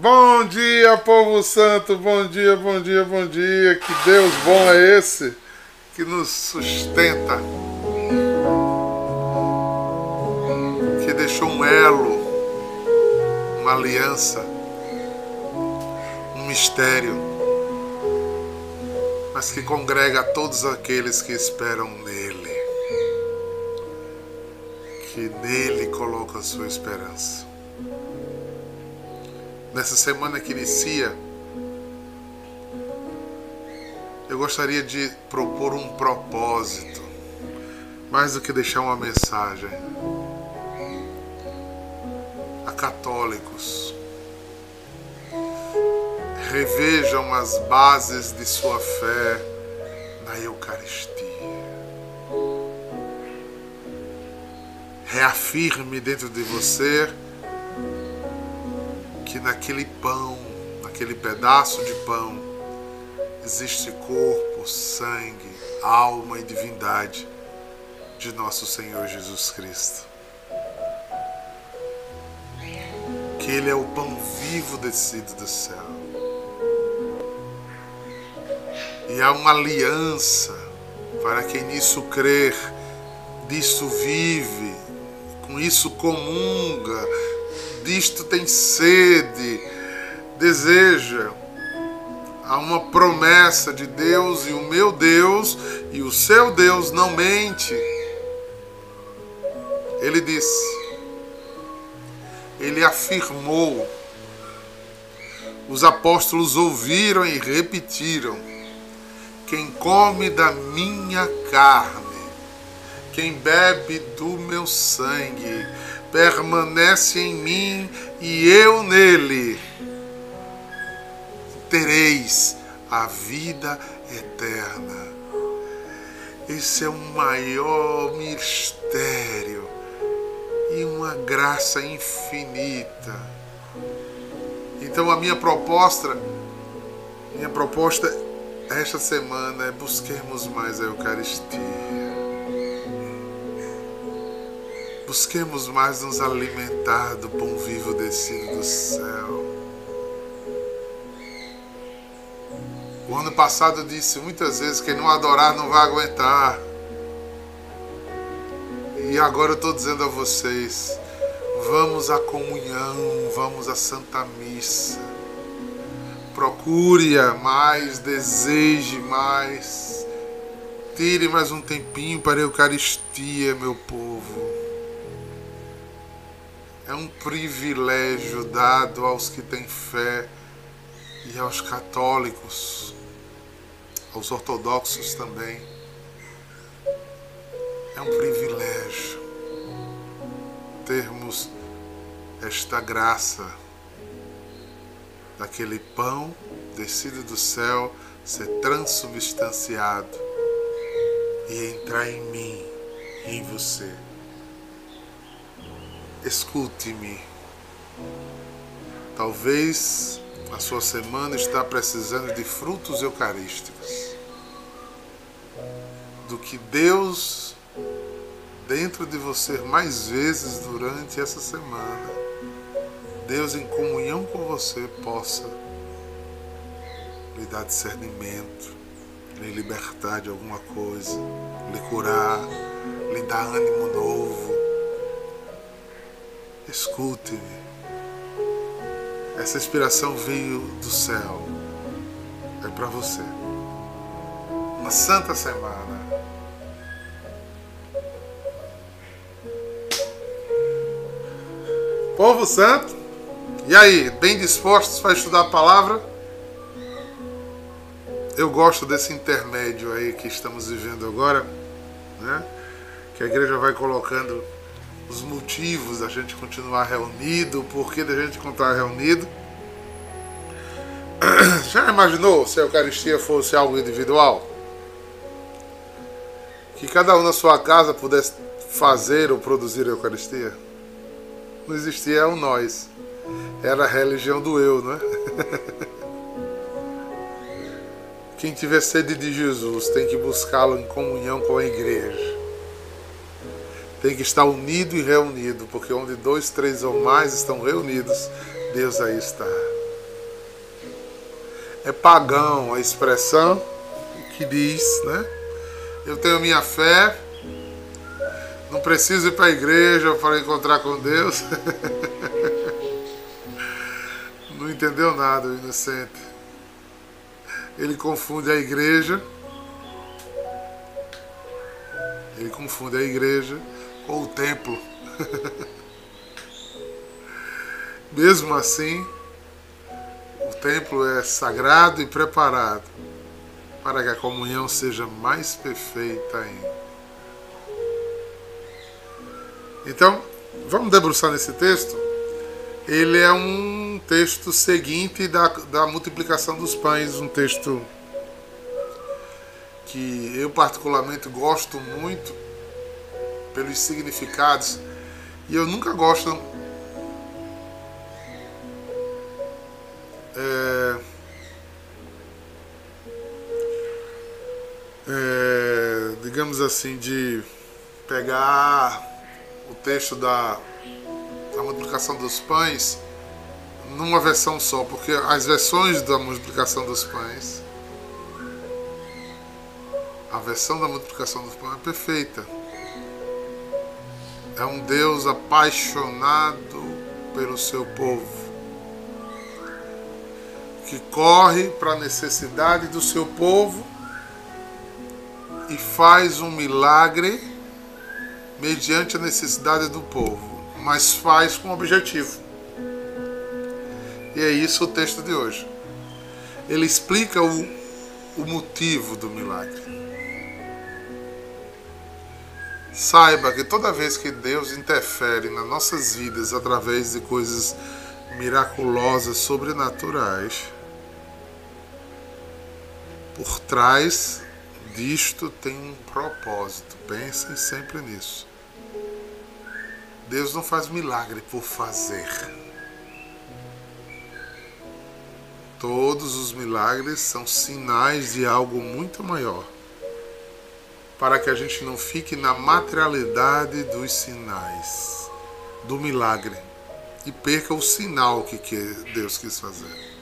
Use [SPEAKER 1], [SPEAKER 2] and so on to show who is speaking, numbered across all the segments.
[SPEAKER 1] Bom dia, povo santo, bom dia, bom dia, bom dia. Que Deus bom é esse que nos sustenta, que deixou um elo, uma aliança, um mistério, mas que congrega todos aqueles que esperam nele, que nele coloca a sua esperança nessa semana que inicia, eu gostaria de propor um propósito, mais do que deixar uma mensagem. A católicos, revejam as bases de sua fé na Eucaristia. Reafirme dentro de você que naquele pão, naquele pedaço de pão, existe corpo, sangue, alma e divindade de nosso Senhor Jesus Cristo. Que Ele é o pão vivo descido do céu. E há uma aliança para quem nisso crer, disso vive, com isso comunga, disto tem sede, deseja. Há uma promessa de Deus e o meu Deus e o seu Deus não mente. Ele disse, ele afirmou, os apóstolos ouviram e repetiram: quem come da minha carne, quem bebe do meu sangue, permanece em mim e eu nele, tereis a vida eterna. Esse é o maior mistério e uma graça infinita. Então a minha proposta, minha proposta esta semana é busquemos mais a Eucaristia. Busquemos mais nos alimentar do pão vivo descido do céu. O ano passado disse muitas vezes: quem não adorar não vai aguentar. E agora eu estou dizendo a vocês: vamos à comunhão, vamos à Santa Missa. Procure-a mais, deseje mais. Tire mais um tempinho para a Eucaristia, meu povo. É um privilégio dado aos que têm fé e aos católicos, aos ortodoxos também. É um privilégio termos esta graça daquele pão descido do céu ser transubstanciado e entrar em mim em você. Escute-me. Talvez a sua semana está precisando de frutos eucarísticos. Do que Deus dentro de você mais vezes durante essa semana. Deus em comunhão com você possa lhe dar discernimento, lhe libertar de alguma coisa, lhe curar, lhe dar ânimo novo Escute-me. Essa inspiração veio do céu. É para você. Uma santa semana. Povo santo, e aí, bem dispostos para estudar a palavra? Eu gosto desse intermédio aí que estamos vivendo agora, né? Que a igreja vai colocando os motivos da gente continuar reunido, o porquê da gente continuar reunido. Já imaginou se a Eucaristia fosse algo individual? Que cada um na sua casa pudesse fazer ou produzir a Eucaristia? Não existia um nós. Era a religião do eu, não é? Quem tiver sede de Jesus tem que buscá-lo em comunhão com a igreja tem que estar unido e reunido, porque onde dois, três ou mais estão reunidos, Deus aí está. é pagão a expressão que diz, né? Eu tenho minha fé, não preciso ir para a igreja para encontrar com Deus. não entendeu nada o inocente. Ele confunde a igreja. Ele confunde a igreja com o templo. Mesmo assim, o templo é sagrado e preparado para que a comunhão seja mais perfeita ainda. Então, vamos debruçar nesse texto? Ele é um texto seguinte da, da multiplicação dos pães, um texto que eu particularmente gosto muito pelos significados e eu nunca gosto é, é, digamos assim de pegar o texto da, da multiplicação dos pães numa versão só, porque as versões da multiplicação dos pães a versão da multiplicação dos pães é perfeita é um Deus apaixonado pelo seu povo, que corre para a necessidade do seu povo e faz um milagre mediante a necessidade do povo, mas faz com objetivo. E é isso o texto de hoje. Ele explica o, o motivo do milagre. Saiba que toda vez que Deus interfere nas nossas vidas através de coisas miraculosas, sobrenaturais, por trás disto tem um propósito. Pensem sempre nisso. Deus não faz milagre por fazer. Todos os milagres são sinais de algo muito maior para que a gente não fique na materialidade dos sinais, do milagre, e perca o sinal que Deus quis fazer.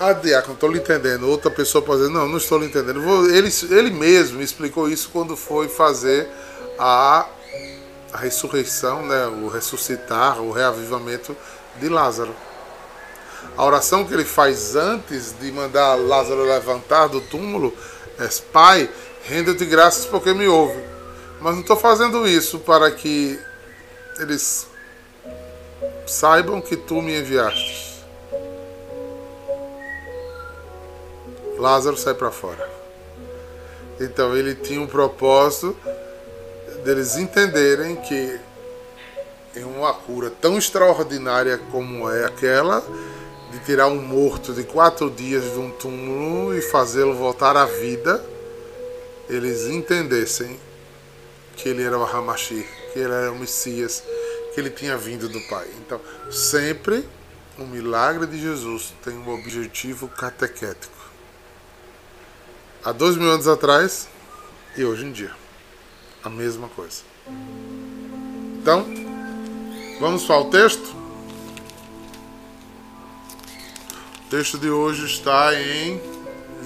[SPEAKER 1] Ah, Diácono, estou lhe entendendo. Outra pessoa pode dizer, não, não estou lhe entendendo. Ele, ele mesmo explicou isso quando foi fazer a, a ressurreição, né, o ressuscitar, o reavivamento de Lázaro. A oração que ele faz antes de mandar Lázaro levantar do túmulo é: Pai, renda-te graças porque me ouve. Mas não estou fazendo isso para que eles saibam que tu me enviaste. Lázaro sai para fora. Então ele tinha um propósito deles entenderem que em uma cura tão extraordinária como é aquela, de tirar um morto de quatro dias de um túmulo e fazê-lo voltar à vida, eles entendessem que ele era o Hamashi, que ele era o Messias, que ele tinha vindo do Pai. Então, sempre o milagre de Jesus tem um objetivo catequético. Há dois mil anos atrás e hoje em dia. A mesma coisa. Então, vamos para o texto? O texto de hoje está em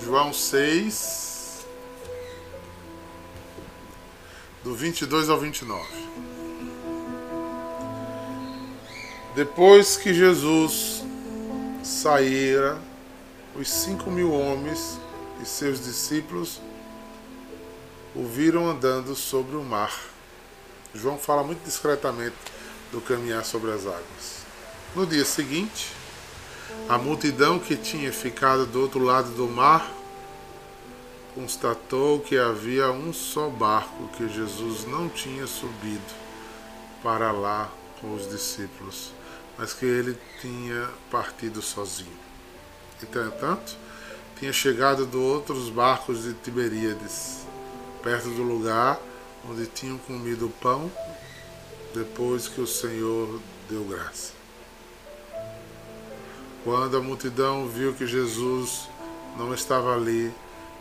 [SPEAKER 1] João 6, do 22 ao 29. Depois que Jesus saíra, os cinco mil homens e seus discípulos o viram andando sobre o mar. João fala muito discretamente do caminhar sobre as águas. No dia seguinte, a multidão que tinha ficado do outro lado do mar constatou que havia um só barco que Jesus não tinha subido para lá com os discípulos, mas que ele tinha partido sozinho. Entretanto, tinha chegado do outros barcos de Tiberíades, perto do lugar onde tinham comido pão depois que o Senhor deu graça. Quando a multidão viu que Jesus não estava ali,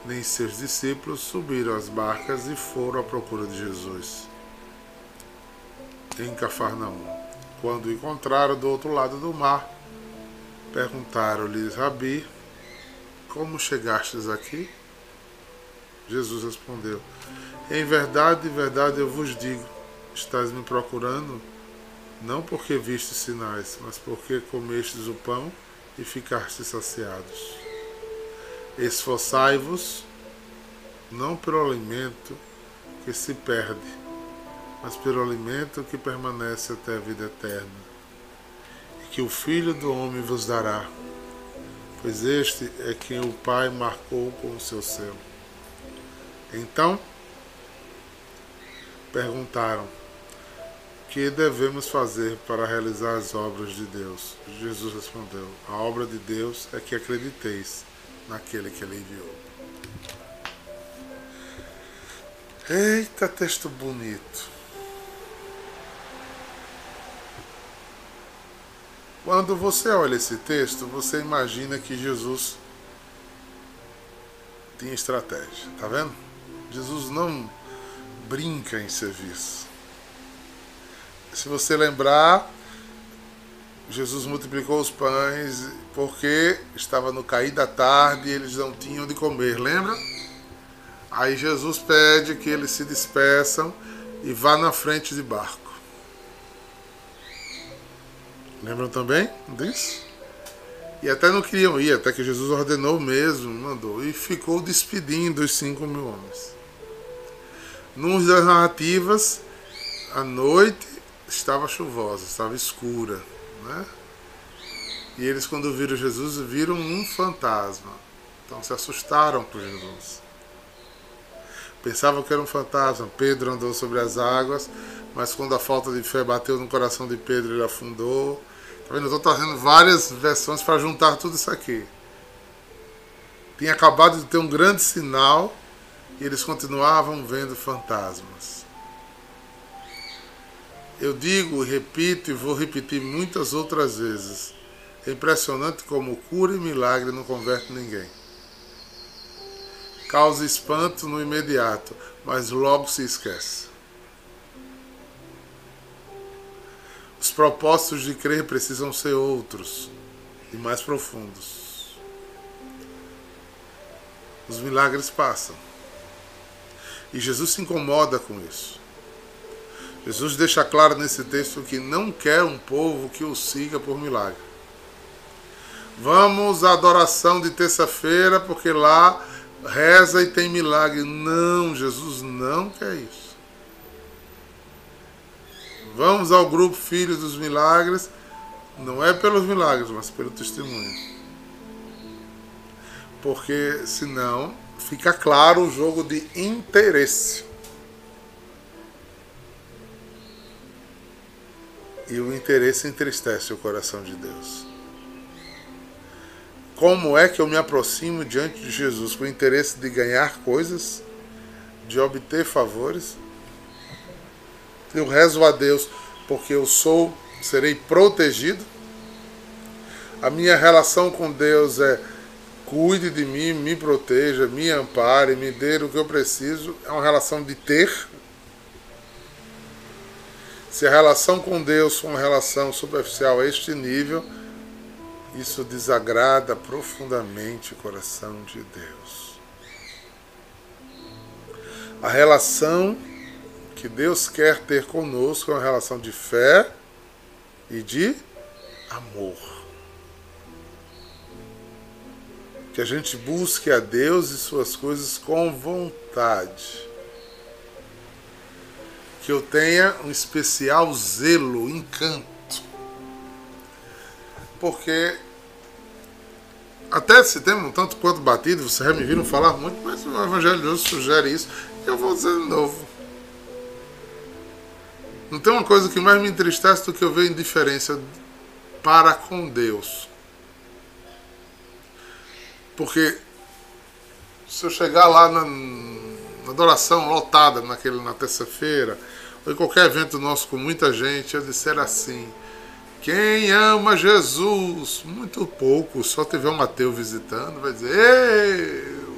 [SPEAKER 1] nem seus discípulos subiram às barcas e foram à procura de Jesus. Em Cafarnaum, quando o encontraram do outro lado do mar, Perguntaram-lhe, Rabi, como chegastes aqui? Jesus respondeu, Em verdade, em verdade eu vos digo, estás me procurando, não porque vistes sinais, mas porque comestes o pão e ficastes saciados. Esforçai-vos, não pelo alimento que se perde, mas pelo alimento que permanece até a vida eterna, e que o Filho do Homem vos dará, pois este é quem o Pai marcou com o seu selo. Então, perguntaram: que devemos fazer para realizar as obras de Deus? Jesus respondeu: A obra de Deus é que acrediteis naquele que ele enviou. Eita, texto bonito. Quando você olha esse texto, você imagina que Jesus tinha estratégia, tá vendo? Jesus não brinca em serviço. Se você lembrar, Jesus multiplicou os pães porque estava no cair da tarde e eles não tinham de comer, lembra? Aí Jesus pede que eles se despeçam e vá na frente de barco. Lembram também disso? E até não queriam ir, até que Jesus ordenou mesmo, mandou, e ficou despedindo os cinco mil homens. Numa das narrativas, a noite estava chuvosa, estava escura, né? E eles, quando viram Jesus, viram um fantasma. Então se assustaram com Jesus. Pensavam que era um fantasma. Pedro andou sobre as águas, mas quando a falta de fé bateu no coração de Pedro, ele afundou. Tá vendo? Eu estou trazendo várias versões para juntar tudo isso aqui. Tinha acabado de ter um grande sinal e eles continuavam vendo fantasmas. Eu digo, repito e vou repetir muitas outras vezes. É impressionante como cura e milagre não converte ninguém. Causa espanto no imediato, mas logo se esquece. Os propósitos de crer precisam ser outros e mais profundos. Os milagres passam. E Jesus se incomoda com isso. Jesus deixa claro nesse texto que não quer um povo que o siga por milagre. Vamos à adoração de terça-feira, porque lá reza e tem milagre. Não, Jesus não quer isso. Vamos ao grupo Filhos dos Milagres, não é pelos milagres, mas pelo testemunho. Porque senão fica claro o jogo de interesse. E o interesse entristece o coração de Deus. Como é que eu me aproximo diante de Jesus com o interesse de ganhar coisas, de obter favores? Eu rezo a Deus porque eu sou, serei protegido. A minha relação com Deus é cuide de mim, me proteja, me ampare, me dê o que eu preciso. É uma relação de ter, se a relação com Deus for uma relação superficial a este nível, isso desagrada profundamente o coração de Deus. A relação que Deus quer ter conosco é uma relação de fé e de amor. Que a gente busque a Deus e suas coisas com vontade que eu tenha um especial zelo, encanto. Porque até esse tema, um tanto quanto batido, vocês já me viram falar muito, mas o Evangelho de Deus sugere isso, eu vou dizer de novo. Não tem uma coisa que mais me entristece do que eu ver indiferença para com Deus. Porque se eu chegar lá na, na adoração lotada naquele, na terça-feira, em qualquer evento nosso com muita gente, eu disser assim: quem ama Jesus? Muito pouco, só tiver um ateu visitando, vai dizer: eu.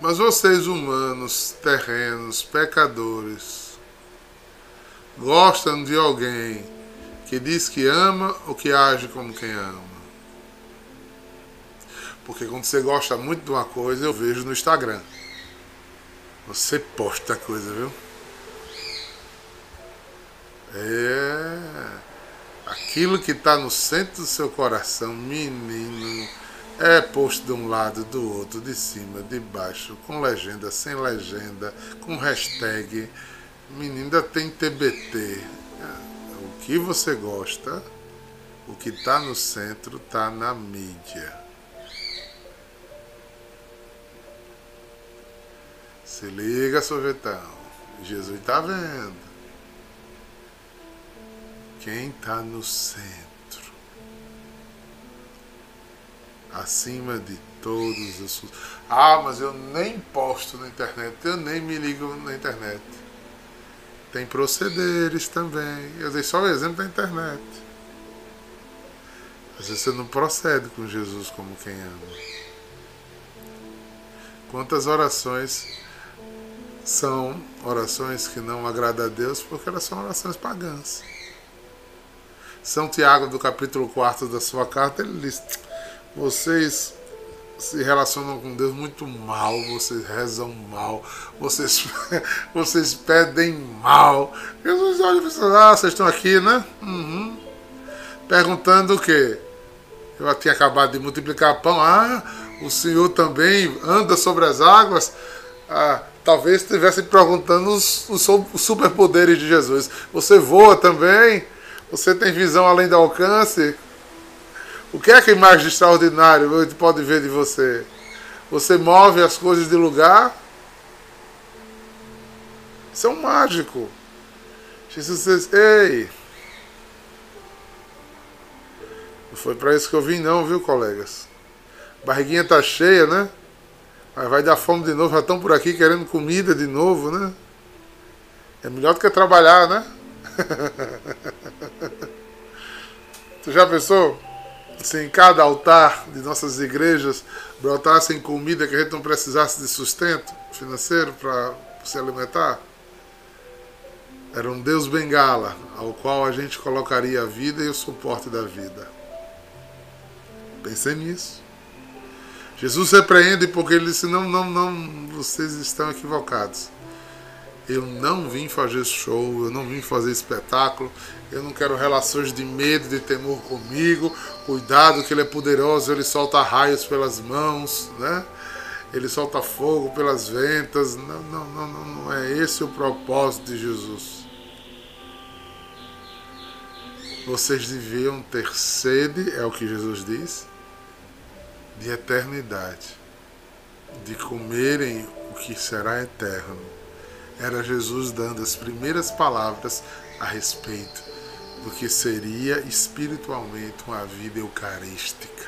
[SPEAKER 1] Mas vocês, humanos, terrenos, pecadores, gostam de alguém que diz que ama ou que age como quem ama? Porque quando você gosta muito de uma coisa, eu vejo no Instagram. Você posta coisa, viu? É. Aquilo que está no centro do seu coração, menino, é posto de um lado, do outro, de cima, de baixo, com legenda, sem legenda, com hashtag. Menino, ainda tem TBT. O que você gosta, o que está no centro, está na mídia. Se liga, sorvetão. Jesus está vendo. Quem está no centro, acima de todos os. Ah, mas eu nem posto na internet, eu nem me ligo na internet. Tem procederes também. Eu dei só o exemplo da internet. Às vezes você não procede com Jesus como quem ama. Quantas orações são orações que não agradam a Deus porque elas são orações pagãs. São Tiago, do capítulo 4 da sua carta, ele diz: vocês se relacionam com Deus muito mal, vocês rezam mal, vocês, vocês pedem mal. Jesus olha e fala: ah, vocês estão aqui, né? Uhum. Perguntando o quê? Eu tinha acabado de multiplicar pão. Ah, o Senhor também anda sobre as águas. Ah, talvez estivesse perguntando os, os superpoderes de Jesus. Você voa também? Você tem visão além do alcance? O que é que mais de extraordinário ele pode ver de você? Você move as coisas de lugar? Isso é um mágico. Jesus diz: Ei, não foi para isso que eu vim, não, viu, colegas? Barriguinha tá cheia, né? Mas vai dar fome de novo, já estão por aqui querendo comida de novo, né? É melhor do que trabalhar, né? tu já pensou? Se em cada altar de nossas igrejas brotassem comida que a gente não precisasse de sustento financeiro para se alimentar? Era um Deus bengala ao qual a gente colocaria a vida e o suporte da vida. Pensei nisso. Jesus repreende porque ele disse: Não, não, não, vocês estão equivocados. Eu não vim fazer show, eu não vim fazer espetáculo, eu não quero relações de medo, de temor comigo. Cuidado que ele é poderoso, ele solta raios pelas mãos, né? Ele solta fogo pelas ventas. Não, não, não, não é esse o propósito de Jesus. Vocês deviam ter sede, é o que Jesus diz, de eternidade, de comerem o que será eterno. Era Jesus dando as primeiras palavras a respeito do que seria espiritualmente uma vida eucarística.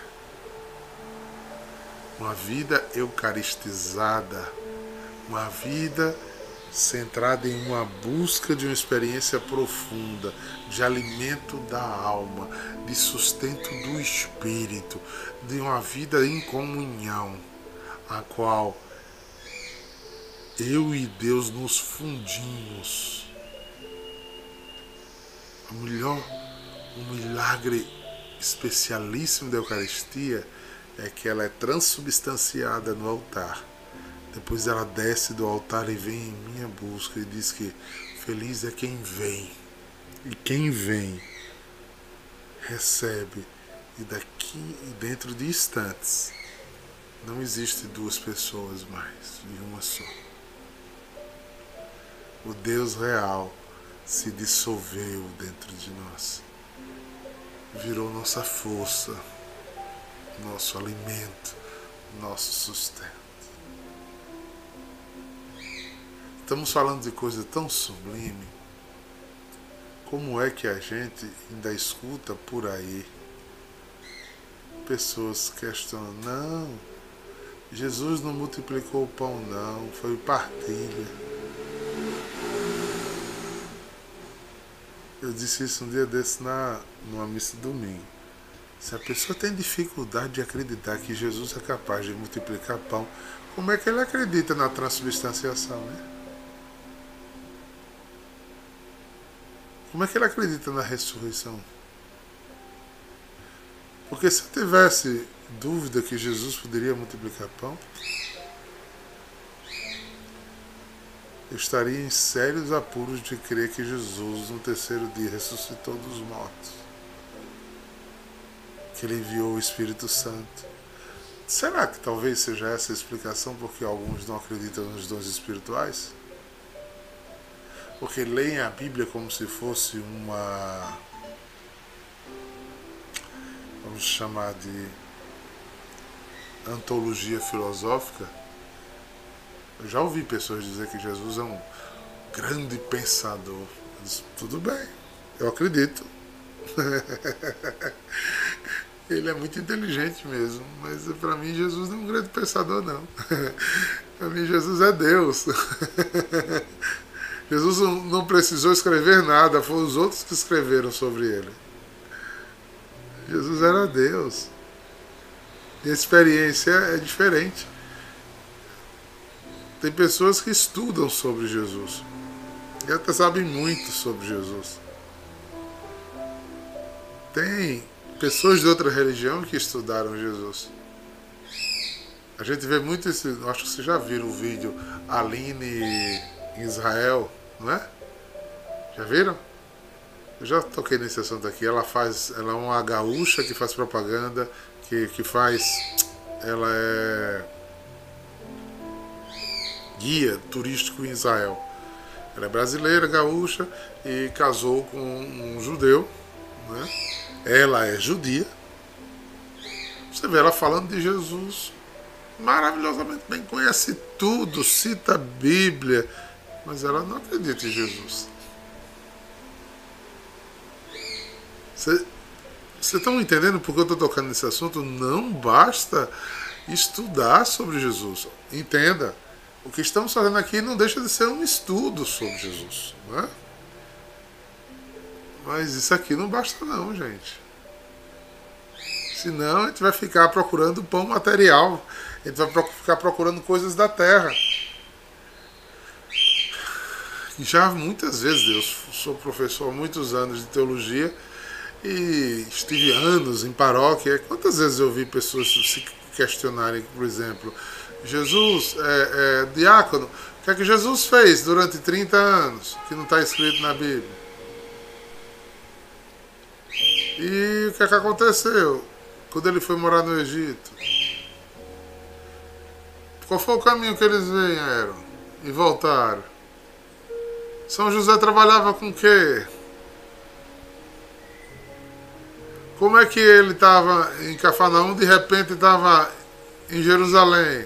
[SPEAKER 1] Uma vida eucaristizada, uma vida centrada em uma busca de uma experiência profunda, de alimento da alma, de sustento do espírito, de uma vida em comunhão, a qual eu e Deus nos fundimos. O melhor, um milagre especialíssimo da Eucaristia é que ela é transubstanciada no altar depois ela desce do altar e vem em minha busca e diz que feliz é quem vem. E quem vem recebe. E daqui e dentro de instantes não existe duas pessoas mais, e uma só. O Deus real se dissolveu dentro de nós. Virou nossa força, nosso alimento, nosso sustento. Estamos falando de coisa tão sublime. Como é que a gente ainda escuta por aí pessoas questionando: não, Jesus não multiplicou o pão, não, foi partilha. Eu disse isso um dia desse na, numa missa domingo. Se a pessoa tem dificuldade de acreditar que Jesus é capaz de multiplicar pão, como é que ele acredita na transubstanciação, né? Como é que ele acredita na ressurreição? Porque se eu tivesse dúvida que Jesus poderia multiplicar pão, eu estaria em sérios apuros de crer que Jesus, no terceiro dia, ressuscitou dos mortos. Que ele enviou o Espírito Santo. Será que talvez seja essa a explicação porque alguns não acreditam nos dons espirituais? Porque leem a Bíblia como se fosse uma. Vamos chamar de antologia filosófica eu já ouvi pessoas dizer que Jesus é um grande pensador. Disse, Tudo bem, eu acredito. Ele é muito inteligente mesmo, mas para mim Jesus não é um grande pensador não. para mim Jesus é Deus. Jesus não precisou escrever nada, foram os outros que escreveram sobre ele. Jesus era Deus. E a experiência é diferente. Tem pessoas que estudam sobre Jesus e até sabem muito sobre Jesus. Tem pessoas de outra religião que estudaram Jesus. A gente vê muito esse. Acho que vocês já viram o vídeo Aline em Israel, não é? Já viram? Eu já toquei nesse assunto aqui. Ela faz. Ela é uma gaúcha que faz propaganda, que, que faz. Ela é guia turístico em Israel. Ela é brasileira, gaúcha e casou com um judeu. Né? Ela é judia. Você vê ela falando de Jesus maravilhosamente bem, conhece tudo, cita a Bíblia, mas ela não acredita em Jesus. Vocês estão entendendo por que eu estou tocando nesse assunto? Não basta estudar sobre Jesus. Entenda. O que estamos fazendo aqui não deixa de ser um estudo sobre Jesus. Não é? Mas isso aqui não basta não, gente. Senão a gente vai ficar procurando pão material. A gente vai ficar procurando coisas da terra. Já muitas vezes, Deus, sou professor há muitos anos de teologia e estive anos em paróquia. Quantas vezes eu vi pessoas se questionarem, por exemplo, Jesus, é, é, diácono, o que é que Jesus fez durante 30 anos, que não está escrito na Bíblia? E o que é que aconteceu quando ele foi morar no Egito? Qual foi o caminho que eles vieram e voltaram? São José trabalhava com o quê? Como é que ele estava em Cafarnaum, de repente estava em Jerusalém?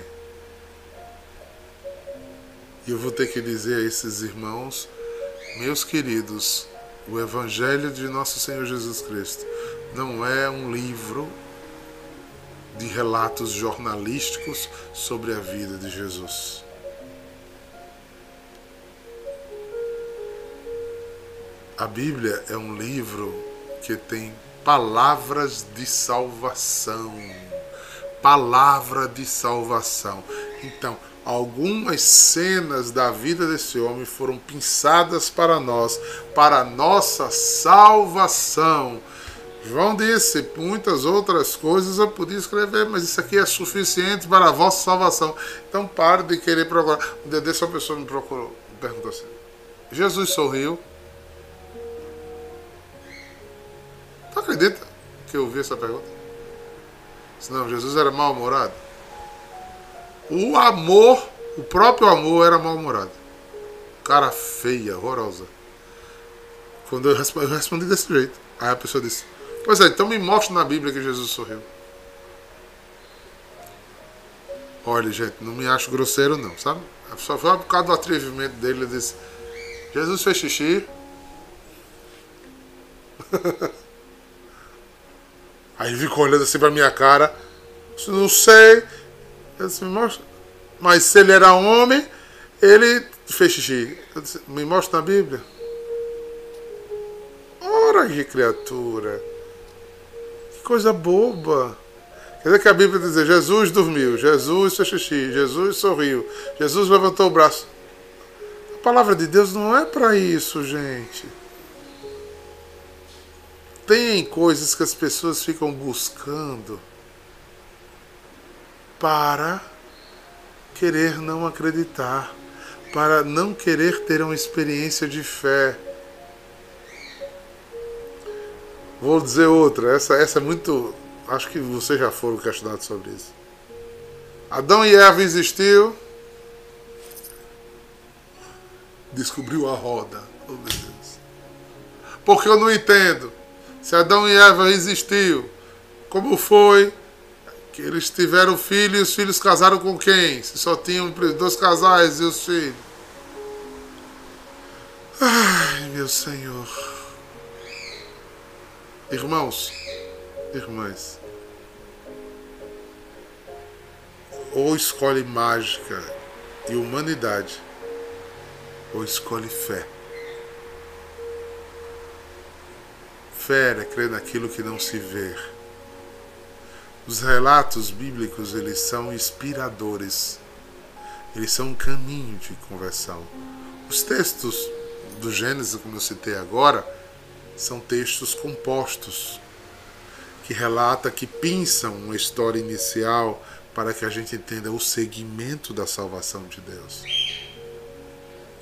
[SPEAKER 1] E eu vou ter que dizer a esses irmãos, meus queridos, o Evangelho de Nosso Senhor Jesus Cristo não é um livro de relatos jornalísticos sobre a vida de Jesus. A Bíblia é um livro que tem palavras de salvação. Palavra de salvação. Então, algumas cenas da vida desse homem foram pensadas para nós, para nossa salvação. João disse, muitas outras coisas eu podia escrever, mas isso aqui é suficiente para a vossa salvação. Então pare de querer procurar. Um dia desse uma pessoa me procurou, me perguntou assim, Jesus sorriu. Tu acredita que eu ouvi essa pergunta? Não, Jesus era mal-humorado. O amor, o próprio amor era mal-humorado. Cara feia, horrorosa. Quando eu respondi, eu respondi desse jeito. Aí a pessoa disse: Pois é, então me mostra na Bíblia que Jesus sorriu. Olha, gente, não me acho grosseiro, não, sabe? Só foi por causa do atrevimento dele. Ele disse: Jesus fez xixi. Aí ele ficou olhando assim pra minha cara. Não sei. Disse, me mostra. Mas se ele era homem, ele fez xixi. Disse, me mostra na Bíblia. Ora que criatura. Que coisa boba. Quer dizer que a Bíblia diz, Jesus dormiu, Jesus fez xixi, Jesus sorriu, Jesus levantou o braço. A palavra de Deus não é para isso, gente. Tem coisas que as pessoas ficam buscando para querer não acreditar, para não querer ter uma experiência de fé. Vou dizer outra, essa, essa é muito. Acho que vocês já foram questionados sobre isso. Adão e Eva existiu, descobriu a roda. Oh, meu Deus. Porque eu não entendo. Se Adão e Eva existiu, como foi que eles tiveram filhos e os filhos casaram com quem? Se só tinham dois casais e os filhos. Ai, meu Senhor. Irmãos, irmãs, ou escolhe mágica e humanidade, ou escolhe fé. Fé é crer naquilo que não se vê. Os relatos bíblicos, eles são inspiradores. Eles são um caminho de conversão. Os textos do Gênesis, como eu citei agora, são textos compostos que relata, que pinçam uma história inicial para que a gente entenda o segmento da salvação de Deus.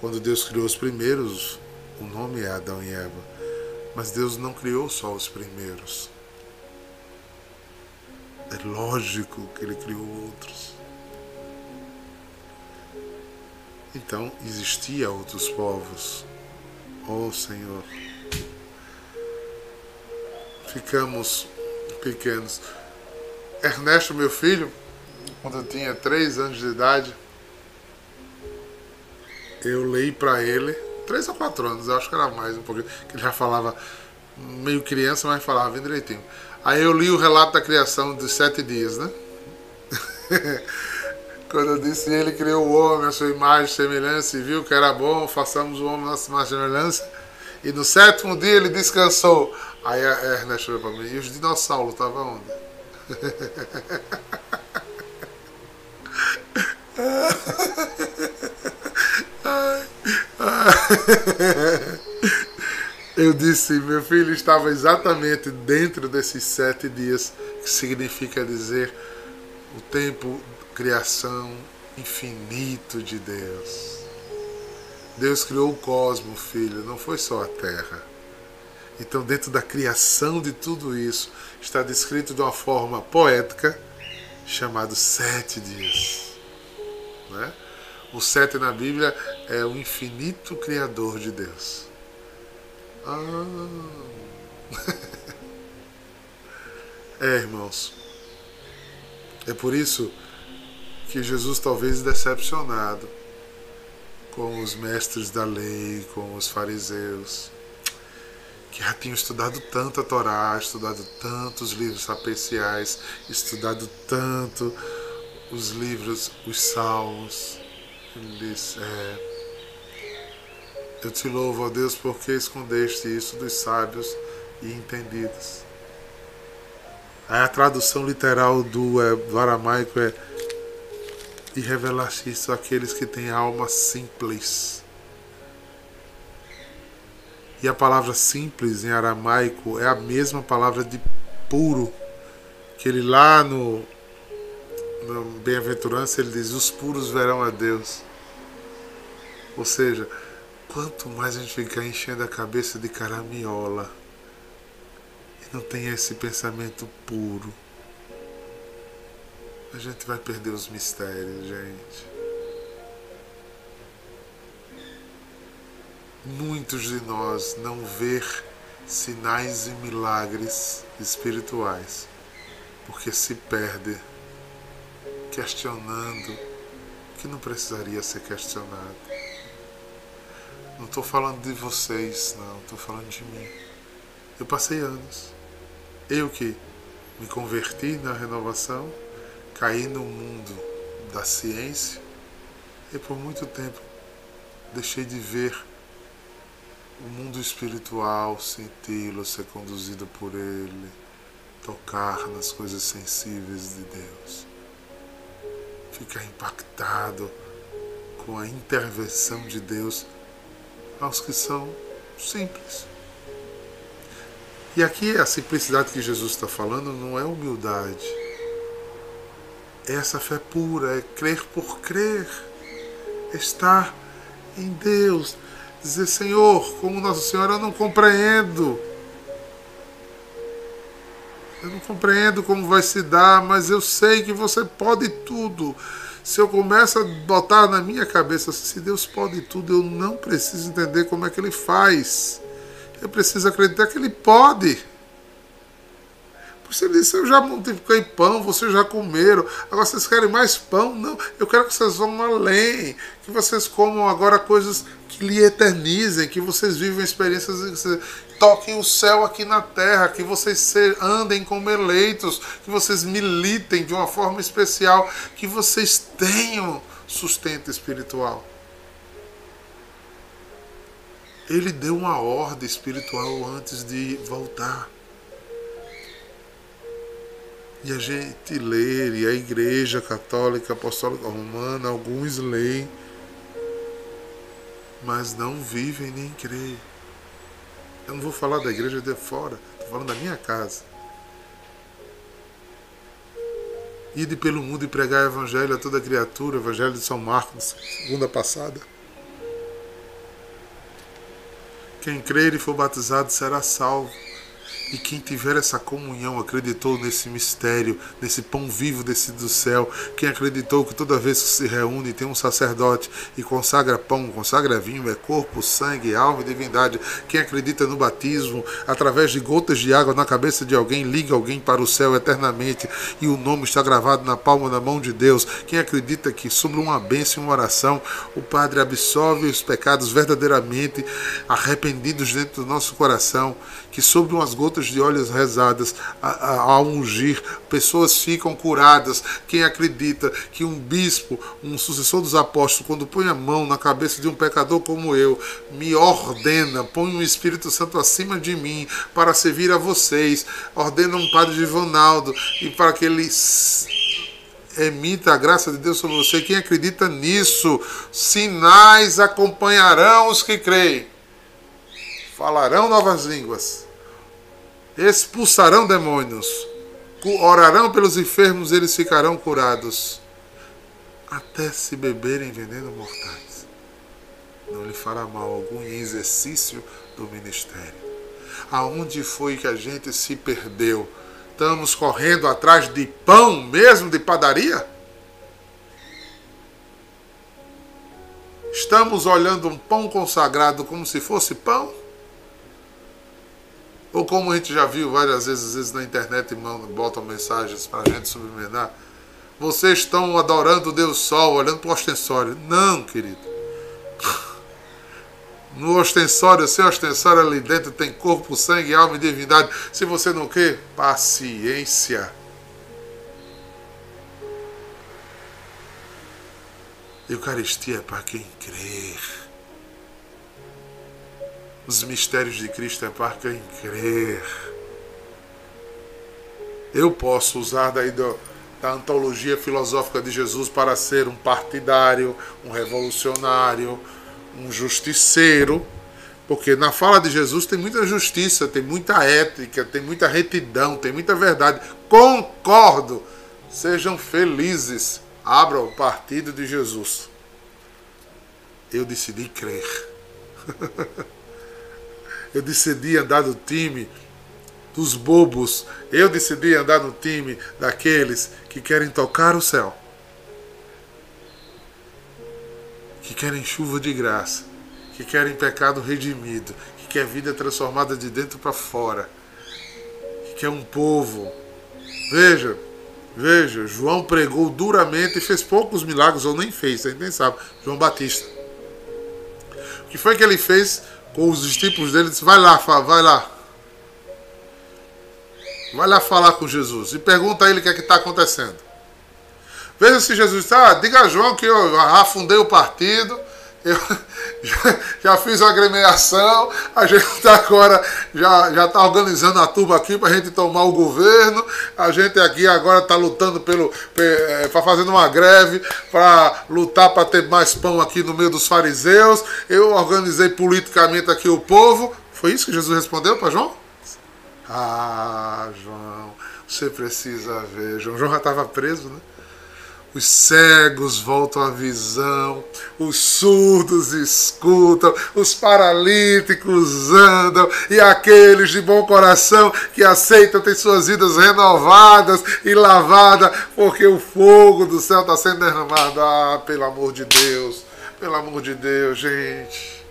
[SPEAKER 1] Quando Deus criou os primeiros, o nome é Adão e Eva. Mas Deus não criou só os primeiros. É lógico que Ele criou outros. Então existia outros povos. Oh Senhor, ficamos pequenos. Ernesto, meu filho, quando eu tinha três anos de idade, eu leio para ele três ou quatro anos, eu acho que era mais um pouquinho, que ele já falava meio criança, mas falava bem direitinho. Aí eu li o relato da criação dos sete dias, né? Quando eu disse ele criou o homem, a sua imagem, semelhança, e viu que era bom, façamos o homem a nossa imagem semelhança. E no sétimo dia ele descansou. Aí a Ernest olhou para mim, e os dinossauros estavam onde? Eu disse, meu filho estava exatamente dentro desses sete dias, que significa dizer o tempo, criação infinito de Deus. Deus criou o cosmos, filho, não foi só a terra. Então, dentro da criação de tudo isso, está descrito de uma forma poética, chamado sete dias. Né? O sete na Bíblia é o infinito Criador de Deus. Ah. é, irmãos. É por isso que Jesus talvez decepcionado com os mestres da lei, com os fariseus, que já tinham estudado tanto a Torá, estudado tantos livros sapeciais, estudado tanto os livros, os salmos, eles, é, eu te louvo, ó Deus, porque escondeste isso dos sábios e entendidos. Aí a tradução literal do, é, do aramaico é e revelaste isso àqueles que têm alma simples. E a palavra simples em aramaico é a mesma palavra de puro, que ele lá no na Bem-aventurança, ele diz: Os puros verão a Deus. Ou seja, quanto mais a gente ficar enchendo a cabeça de caramiola e não tem esse pensamento puro, a gente vai perder os mistérios, gente. Muitos de nós não ver sinais e milagres espirituais porque se perde questionando que não precisaria ser questionado. Não estou falando de vocês, não, estou falando de mim. Eu passei anos. Eu que me converti na renovação, caí no mundo da ciência e por muito tempo deixei de ver o mundo espiritual, senti-lo, ser conduzido por ele, tocar nas coisas sensíveis de Deus ficar impactado com a intervenção de Deus aos que são simples. E aqui a simplicidade que Jesus está falando não é humildade. É essa fé pura, é crer por crer. Estar em Deus. Dizer, Senhor, como Nossa Senhora, eu não compreendo. Eu não compreendo como vai se dar, mas eu sei que você pode tudo. Se eu começo a botar na minha cabeça, se Deus pode tudo, eu não preciso entender como é que Ele faz. Eu preciso acreditar que Ele pode. Você disse, eu já multipliquei pão, vocês já comeram. Agora vocês querem mais pão? Não, eu quero que vocês vão além. Que vocês comam agora coisas que lhe eternizem, que vocês vivam experiências, que toquem o céu aqui na terra, que vocês andem como eleitos, que vocês militem de uma forma especial, que vocês tenham sustento espiritual. Ele deu uma ordem espiritual antes de voltar. E a gente lê, e a Igreja Católica Apostólica Romana, alguns leem, mas não vivem nem creem. Eu não vou falar da igreja de fora, estou falando da minha casa. Ide pelo mundo e pregar o evangelho a toda criatura, evangelho de São Marcos, segunda passada. Quem crer e for batizado será salvo. E quem tiver essa comunhão, acreditou nesse mistério, nesse pão vivo descido do céu, quem acreditou que toda vez que se reúne tem um sacerdote e consagra pão, consagra vinho, é corpo, sangue, alma e divindade, quem acredita no batismo, através de gotas de água na cabeça de alguém, liga alguém para o céu eternamente e o nome está gravado na palma da mão de Deus, quem acredita que sobre uma bênção e uma oração o Padre absolve os pecados verdadeiramente arrependidos dentro do nosso coração, que sobre umas gotas de olhos rezadas a, a, ungir, pessoas ficam curadas. Quem acredita que um bispo, um sucessor dos apóstolos, quando põe a mão na cabeça de um pecador como eu, me ordena, põe o Espírito Santo acima de mim para servir a vocês, ordena um padre de Ronaldo e para que ele emita a graça de Deus sobre você. Quem acredita nisso, sinais acompanharão os que creem falarão novas línguas, expulsarão demônios, orarão pelos enfermos, eles ficarão curados, até se beberem veneno mortais. Não lhe fará mal algum exercício do ministério. Aonde foi que a gente se perdeu? Estamos correndo atrás de pão mesmo de padaria? Estamos olhando um pão consagrado como se fosse pão? Ou como a gente já viu várias vezes, às vezes na internet botam mensagens para a gente subliminar. Vocês estão adorando o Deus Sol, olhando para o ostensório. Não, querido. No ostensório, sem ostensório ali dentro tem corpo, sangue, alma e divindade. Se você não quer, paciência. Eucaristia é para quem crer. Os mistérios de Cristo é para quem crer. Eu posso usar do, da antologia filosófica de Jesus para ser um partidário, um revolucionário, um justiceiro, porque na fala de Jesus tem muita justiça, tem muita ética, tem muita retidão, tem muita verdade. Concordo. Sejam felizes. Abra o partido de Jesus. Eu decidi crer. Eu decidi andar no time dos bobos. Eu decidi andar no time daqueles que querem tocar o céu. Que querem chuva de graça. Que querem pecado redimido. Que quer vida transformada de dentro para fora. Que quer um povo. Veja, veja, João pregou duramente e fez poucos milagres, ou nem fez, a gente nem sabe. João Batista. O que foi que ele fez? Com os discípulos dele, disse: Vai lá, vai lá. Vai lá falar com Jesus e pergunta a ele o que é está acontecendo. Veja se Jesus está, ah, diga a João que eu afundei o partido, eu já, já fiz uma agremiação, a gente agora, já está organizando a turma aqui para a gente tomar o governo, a gente aqui agora está lutando pelo, para é, fazendo uma greve, para lutar para ter mais pão aqui no meio dos fariseus, eu organizei politicamente aqui o povo. Foi isso que Jesus respondeu para João? Ah, João, você precisa ver. João, João já estava preso, né? Os cegos voltam à visão, os surdos escutam, os paralíticos andam, e aqueles de bom coração que aceitam ter suas vidas renovadas e lavadas, porque o fogo do céu está sendo derramado. Ah, pelo amor de Deus, pelo amor de Deus, gente.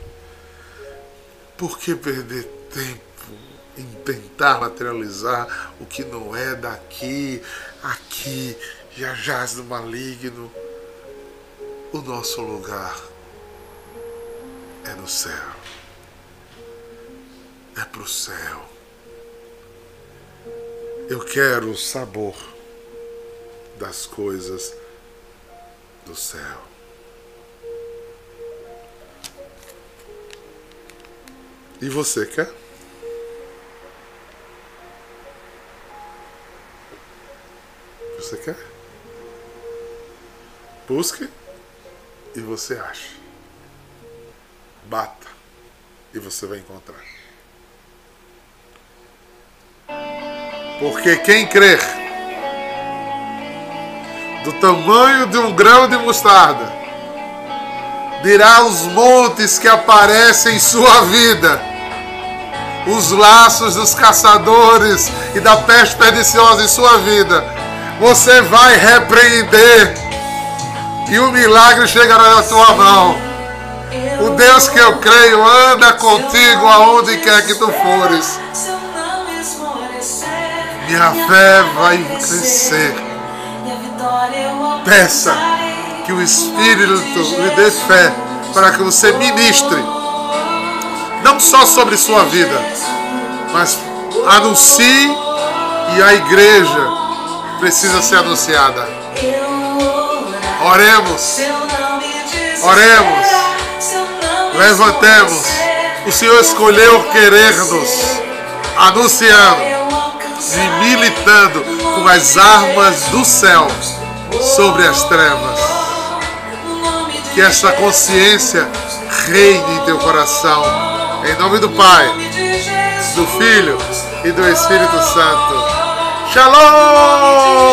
[SPEAKER 1] Por que perder tempo em tentar materializar o que não é daqui, aqui? Já jaz no maligno, o nosso lugar é no céu. É para o céu. Eu quero o sabor das coisas do céu. E você quer? Você quer? Busque e você acha. Bata e você vai encontrar. Porque quem crer do tamanho de um grão de mostarda dirá aos montes que aparecem em sua vida, os laços dos caçadores e da peste perniciosa em sua vida, você vai repreender e o milagre chegará na tua mão. O Deus que eu creio anda contigo aonde quer que tu fores. Minha fé vai crescer. Peça que o Espírito lhe dê fé para que você ministre, não só sobre sua vida, mas anuncie e a igreja precisa ser anunciada. Oremos. Oremos. Levantemos. O Senhor escolheu querer-nos, anunciando e militando com as armas do céu sobre as trevas. Que esta consciência reine em teu coração. Em nome do Pai, do Filho e do Espírito Santo. Shalom!